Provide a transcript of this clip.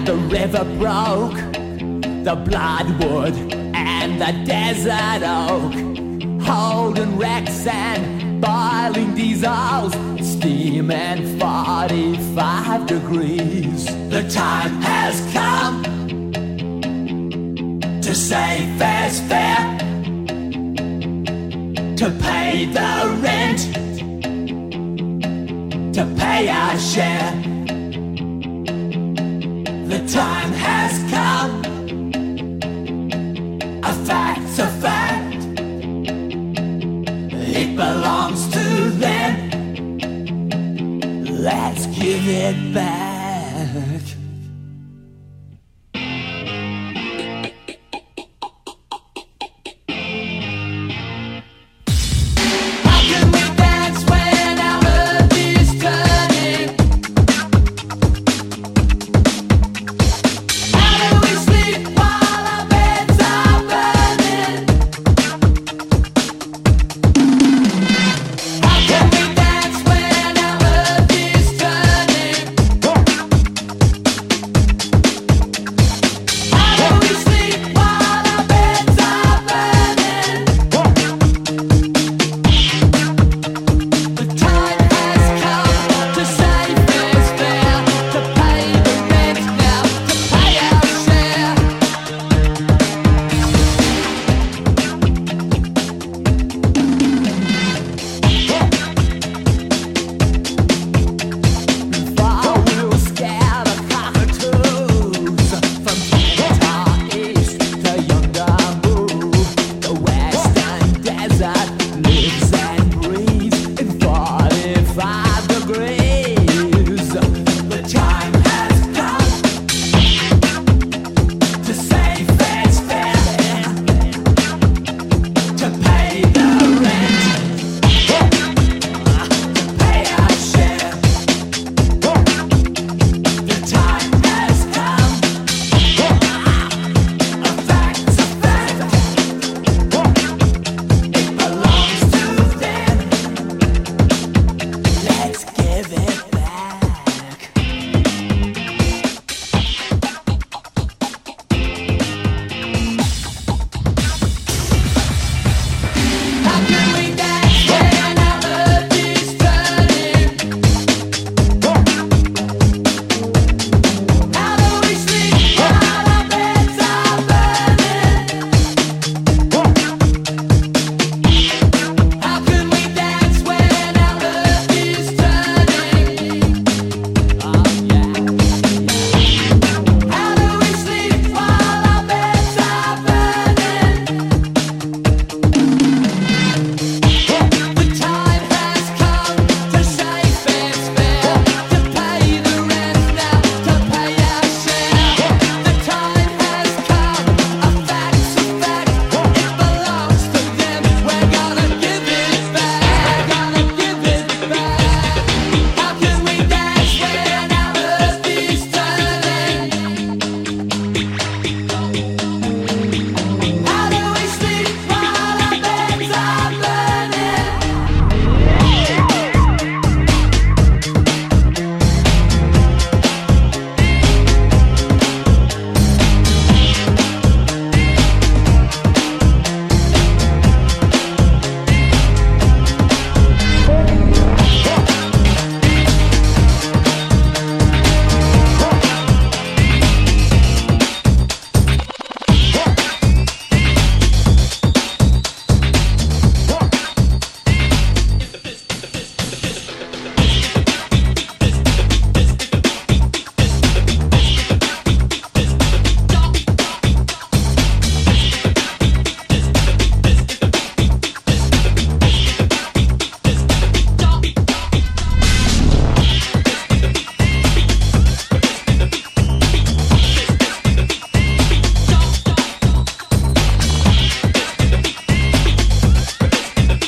the river broke, the bloodwood and the desert oak, holding wrecks and boiling diesels, steaming 45 degrees. The time has come to say fair's fair, to pay the rent, to pay our share. Let's give it back.